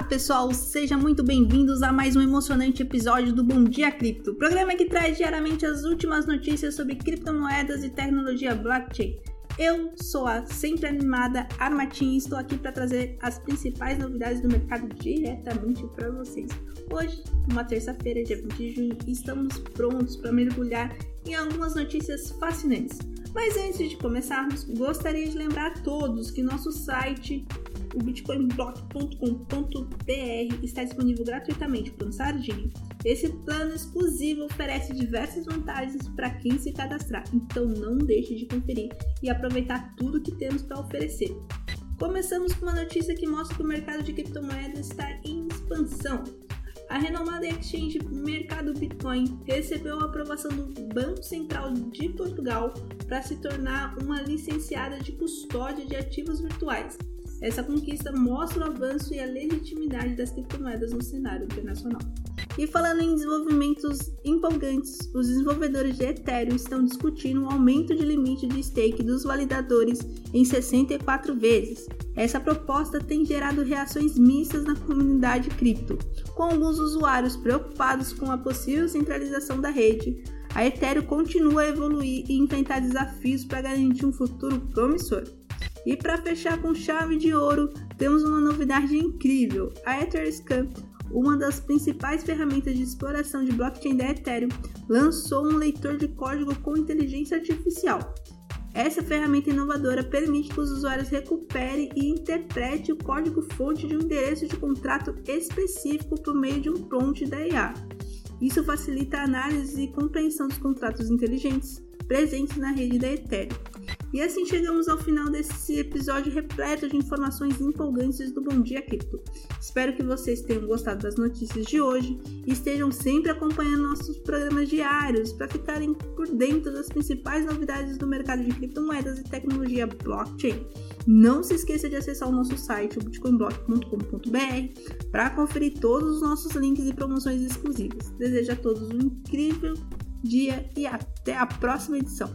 Olá pessoal, sejam muito bem-vindos a mais um emocionante episódio do Bom Dia Cripto, programa que traz diariamente as últimas notícias sobre criptomoedas e tecnologia blockchain. Eu sou a sempre animada Armatim e estou aqui para trazer as principais novidades do mercado diretamente para vocês. Hoje, uma terça-feira, dia 20 de junho, estamos prontos para mergulhar em algumas notícias fascinantes. Mas antes de começarmos, gostaria de lembrar a todos que nosso site o bitcoinblock.com.br está disponível gratuitamente para o Sardinha. Esse plano exclusivo oferece diversas vantagens para quem se cadastrar, então não deixe de conferir e aproveitar tudo que temos para oferecer. Começamos com uma notícia que mostra que o mercado de criptomoedas está em expansão. A renomada exchange Mercado Bitcoin recebeu a aprovação do Banco Central de Portugal para se tornar uma licenciada de custódia de ativos virtuais. Essa conquista mostra o avanço e a legitimidade das criptomoedas no cenário internacional. E falando em desenvolvimentos empolgantes, os desenvolvedores de Ethereum estão discutindo um aumento de limite de stake dos validadores em 64 vezes. Essa proposta tem gerado reações mistas na comunidade cripto, com alguns usuários preocupados com a possível centralização da rede. A Ethereum continua a evoluir e enfrentar desafios para garantir um futuro promissor. E para fechar com chave de ouro, temos uma novidade incrível: a Etherscan, uma das principais ferramentas de exploração de blockchain da Ethereum, lançou um leitor de código com inteligência artificial. Essa ferramenta inovadora permite que os usuários recuperem e interpretem o código-fonte de um endereço de contrato específico por meio de um prompt da IA. Isso facilita a análise e compreensão dos contratos inteligentes presentes na rede da Ethereum. E assim chegamos ao final desse episódio repleto de informações empolgantes do Bom Dia Cripto. Espero que vocês tenham gostado das notícias de hoje e estejam sempre acompanhando nossos programas diários para ficarem por dentro das principais novidades do mercado de criptomoedas e tecnologia blockchain. Não se esqueça de acessar o nosso site, bitcoinblock.com.br, para conferir todos os nossos links e promoções exclusivas. Desejo a todos um incrível dia e até a próxima edição.